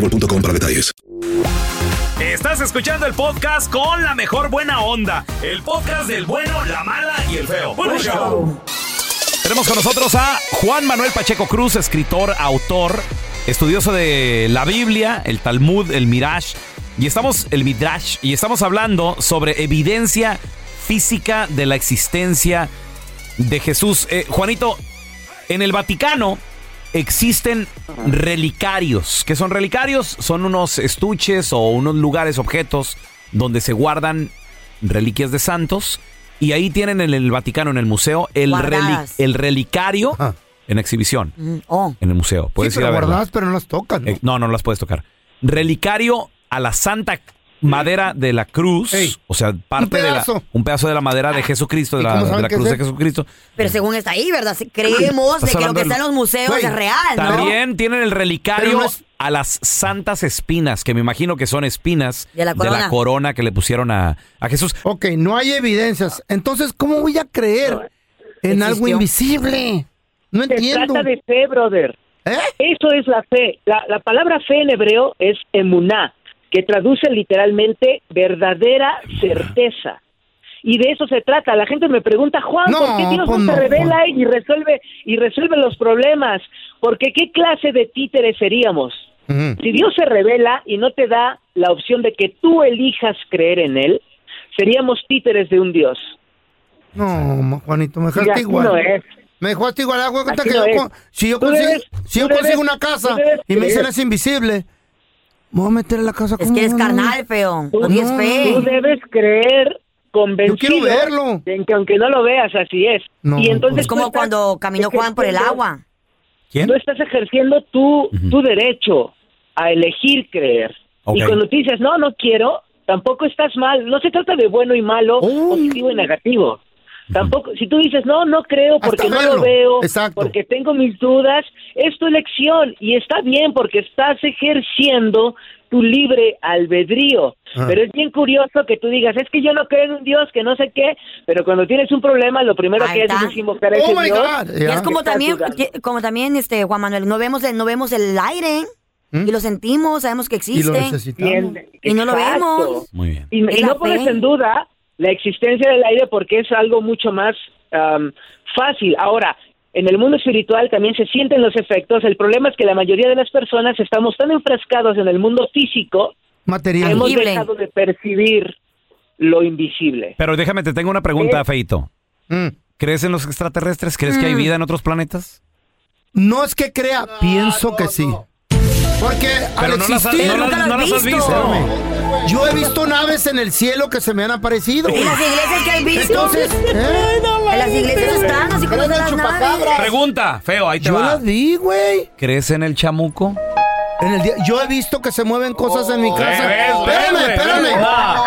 boostmobile.com para detalles. Estás escuchando el podcast con la mejor buena onda. El podcast del bueno, la mala y el feo. Bueno, show. Tenemos con nosotros a Juan Manuel Pacheco Cruz, escritor, autor, estudioso de la Biblia, el Talmud, el Mirage. Y estamos, el Midrash, y estamos hablando sobre evidencia física de la existencia de Jesús. Eh, Juanito, en el Vaticano existen relicarios. ¿Qué son relicarios? Son unos estuches o unos lugares, objetos, donde se guardan reliquias de santos. Y ahí tienen en el Vaticano, en el museo, el, reli- el relicario en exhibición. Mm, Oh. En el museo. Puedes Sí, ir a pero guardadas, pero no las tocas, ¿no? Eh, no, no las puedes tocar. Relicario a la santa madera de la cruz, o sea, parte de la pedazo. un pedazo de la madera de Jesucristo, de ¿Y la, de la cruz es de? Jesucristo. Pero según está ahí, ¿verdad? Creemos de que lo que está en los museos Güey, es real, ¿no? También tienen el relicario Pero no es- a las santas espinas, que me imagino que son espinas De la corona. corona que le pusieron a, a Jesús. Ok, no hay evidencias. Entonces, ¿cómo voy a creer en algo invisible? No Se entiendo. trata de fe, brother. ¿Eh? Eso es la fe. La, la palabra fe en hebreo es emuná, que traduce literalmente verdadera certeza. Y de eso se trata. La gente me pregunta, Juan, No, ¿por qué Dios pues no no, se revela y resuelve y resuelve los problemas? Porque qué clase de títeres seríamos? Si Dios se revela y no te da la opción de que tú elijas creer en él, seríamos títeres de un Dios. No, Juanito, me dejaste igual. no es. Me dejaste igual. Así que no yo si yo consigo, debes- si yo consigo debes- una casa y me dicen es invisible, voy a meter en la casa Es que eres carnal, feo. No tienes fe. Tú debes creer convencido Yo quiero verlo. de que aunque no lo veas, así es. No, y entonces Es como estás cuando caminó Juan por el agua. Tú estás ejerciendo tu, tu derecho a elegir creer. Ok. Y cuando tú dices, no, no quiero, tampoco estás mal. No se trata de bueno y malo, positivo y negativo. Tampoco, si tú dices, no, no creo porque no verlo. lo veo, Exacto. porque tengo mis dudas, es tu elección y está bien porque estás ejerciendo tu libre albedrío. Ah. Pero es bien curioso que tú digas, es que yo no creo en un Dios, que no sé qué, pero cuando tienes un problema, lo primero Ahí que haces es invocar a ese Dios. Y es como también, como también, este, Juan Manuel, no vemos el, no vemos el aire y lo sentimos, sabemos que existe Bien, y no lo vemos. Muy bien. Y, no pones en duda la existencia del aire porque es algo mucho más fácil. Ahora, en el mundo espiritual también se sienten los efectos. El problema es que la mayoría de las personas estamos tan enfrascados en el mundo físico Material. hemos Tangible. dejado de percibir lo invisible. Pero déjame, te tengo una pregunta, Feito. Mm. ¿Crees en los extraterrestres? ¿Crees que hay vida en otros planetas? No es que crea, pienso que sí. Porque Pero al no las existir... no las- no las has visto. Espérame. Yo he visto naves en el cielo que se me han aparecido. ¿En las iglesias que has visto? Entonces, ¿eh? En las iglesias están, así como de las naves. Pregunta, feo, ahí te Yo va. las vi, güey. ¿Crees en el chamuco? En el día, yo he visto que se mueven cosas en mi casa. ves, espérame, ves, espérame. ves.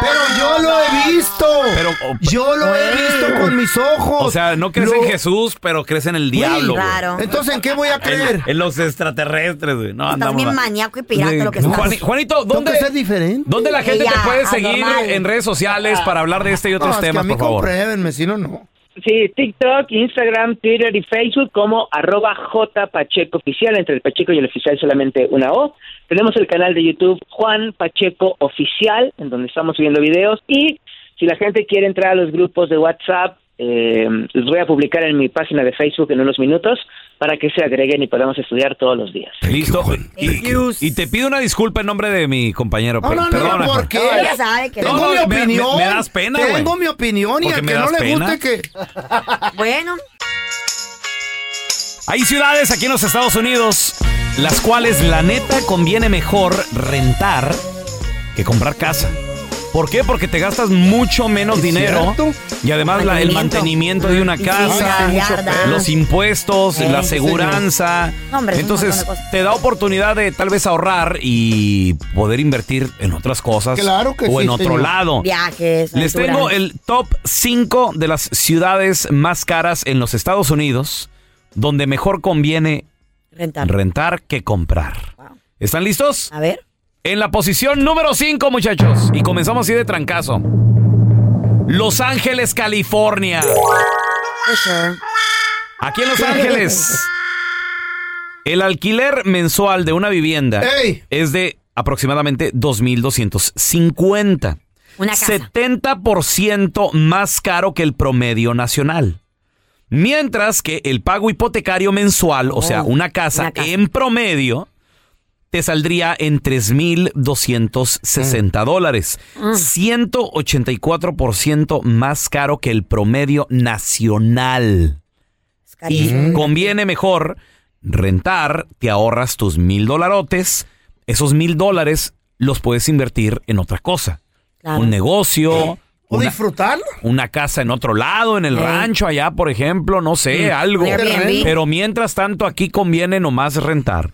Pero yo lo he visto. Pero, yo lo he visto con mis ojos. O sea, no crees Lo- en Jesús, pero crees en el diablo. güey. Claro. Entonces, ¿en qué voy a creer? En, en los extraterrestres, güey. No, Estás bien maníaco y pirata lo que estás. Juani- Juanito, ¿dónde, ser diferente. ¿dónde la gente Ya, te puede seguir anormal. en redes sociales para hablar de este y otros No, es que a temas, mí por favor? si no, no. Sí, TikTok, Instagram, Twitter y Facebook como arroba J Pacheco Oficial. Entre el Pacheco y el oficial solamente una O. Tenemos el canal de YouTube Juan Pacheco Oficial, en donde estamos subiendo videos. Y si la gente quiere entrar a los grupos de WhatsApp, eh, los voy a publicar en mi página de Facebook en unos minutos para que se agreguen y podamos estudiar todos los días. Listo. Y, y te pido una disculpa en nombre de mi compañero. No, no, no, perdona. ¿por qué? No, ya sabe que Tengo No, mi no, opinión. me- me das pena, güey. Tengo mi opinión y Porque al me que no le pena. guste que... Bueno, Hay ciudades aquí en los Estados Unidos las cuales la neta conviene mejor rentar que comprar casa. ¿Por qué? Porque te gastas mucho menos dinero cierto? y además la- el mantenimiento de una casa, yarda. los impuestos, Eh, la sí, seguranza. No, hombre, es un Entonces montón de cosas. te da oportunidad de tal vez ahorrar y poder invertir en otras cosas Claro que o sí, en otro señor. lado. viajes. Les aventuras. tengo el top 5 de las ciudades más caras en los Estados Unidos donde mejor conviene Rentar. rentar que comprar. ¿Están listos? A ver. En la posición número 5, muchachos. Y comenzamos así de trancazo. Los Ángeles, California. Aquí en Los Ángeles. El alquiler mensual de una vivienda Ey. es de aproximadamente 2.250. Una casa. 70% más caro que el promedio nacional. Mientras que el pago hipotecario mensual, o sea, Oh, una casa, una casa. en promedio, te saldría en 3.260 dólares. Mm. 184% más caro que el promedio nacional. Y conviene mejor rentar, te ahorras tus mil dolarotes. Esos mil dólares los puedes invertir en otra cosa. Claro. Un negocio, O una, disfrutarlo. una casa en otro lado, en el Eh. rancho allá, por ejemplo, no sé, algo. Airbnb. Pero mientras tanto, aquí conviene nomás rentar.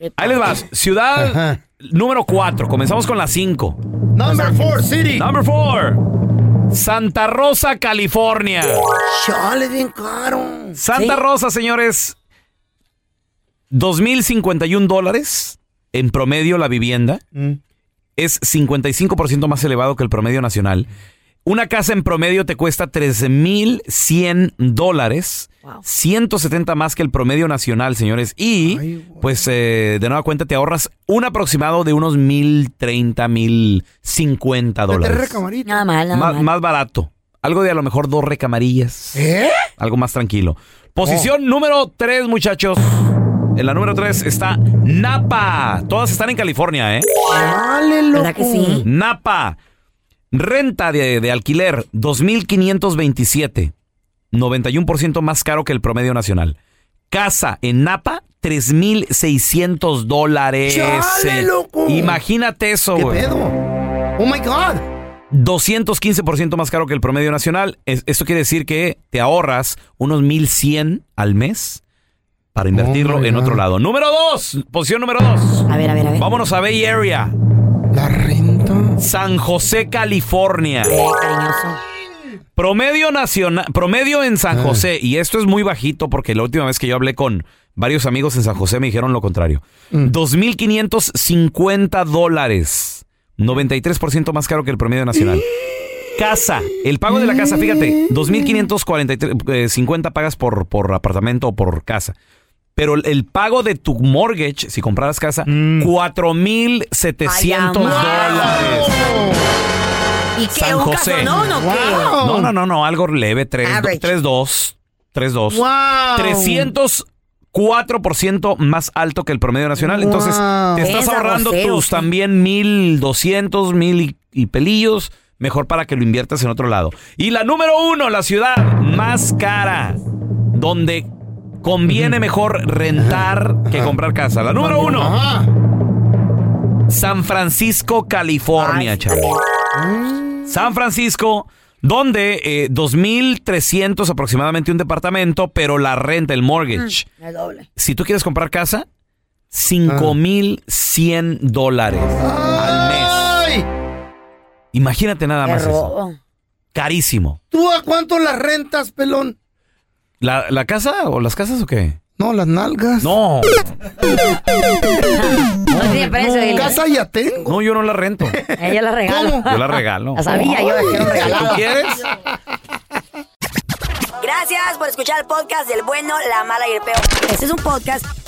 ¿Qué Ahí les vas. Ciudad Ajá. número 4. Comenzamos con la 5. Number four city. Number 4. Santa Rosa, California. Chale, bien caro. Santa Sí. Rosa, señores. 2.051 dólares en promedio la vivienda. Mm. Es 55% más elevado que el promedio nacional. Una casa en promedio te cuesta 13.100 dólares. Wow. 170 más que el promedio nacional, señores. Y, Ay, pues, eh, de nueva cuenta, te ahorras un aproximado de unos 1.030, 1.050 Vete dólares. Nada mal, nada Más, mal. más barato. Algo de a lo mejor dos recamarillas. ¿Eh? Algo más tranquilo. Posición número 3, muchachos. En la número 3 está Napa. Todas están en California, ¿eh? Dale, loco. ¿Verdad que sí? Napa. Renta de, de alquiler, 2.527. 91% más caro que el promedio nacional. Casa en Napa, 3.600 dólares. ¡Chale, Eh, loco! Imagínate eso, ¿Qué güey. pedo? Oh my God. 215% más caro que el promedio nacional. Es- esto quiere decir que te ahorras unos 1100 al mes para invertirlo Oh my en God. otro lado. Número 2, posición número 2. A ver, a ver, a ver. Vámonos a Bay Area, La renta. San José, California. Cariñoso. Promedio nacional, promedio en San José, y esto es muy bajito porque la última vez que yo hablé con varios amigos en San José me dijeron lo contrario. 2.550 dólares, 93% más caro que el promedio nacional. Casa, el pago de la casa, fíjate, 2.550 eh, pagas por, por apartamento o por casa. Pero el, pago de tu mortgage, si compraras casa, 4.700 Ay, amor. dólares. ¿Y qué? San ¿Un José. casonón o qué? Wow. No, no, no, no, algo leve, 3, Average. 3-2. 3-2. Wow. 304% más alto que el promedio nacional. Entonces, Wow. te estás ahorrando tus usted. también 1200, mil y, y pelillos. Mejor para que lo inviertas en otro lado. Y la número uno, la ciudad más cara, donde conviene mejor rentar que comprar casa. La número uno. San Francisco, California, Ay, chaval. San Francisco, donde eh, 2.300 aproximadamente un departamento, pero la renta, el mortgage. El doble. Si tú quieres comprar casa, 5.100 dólares al mes. Imagínate nada Qué más eso. robo. Carísimo. ¿Tú a cuánto las rentas, pelón? ¿La, la casa o las casas o qué? No, las nalgas. No, No dile. Casa ya tengo. no, yo no la rento. Ella la regala. ¿Cómo? Yo la regalo. La sabía yo era un ¿Tú quieres? Gracias por escuchar el podcast del bueno, la mala y el peor. Este es un podcast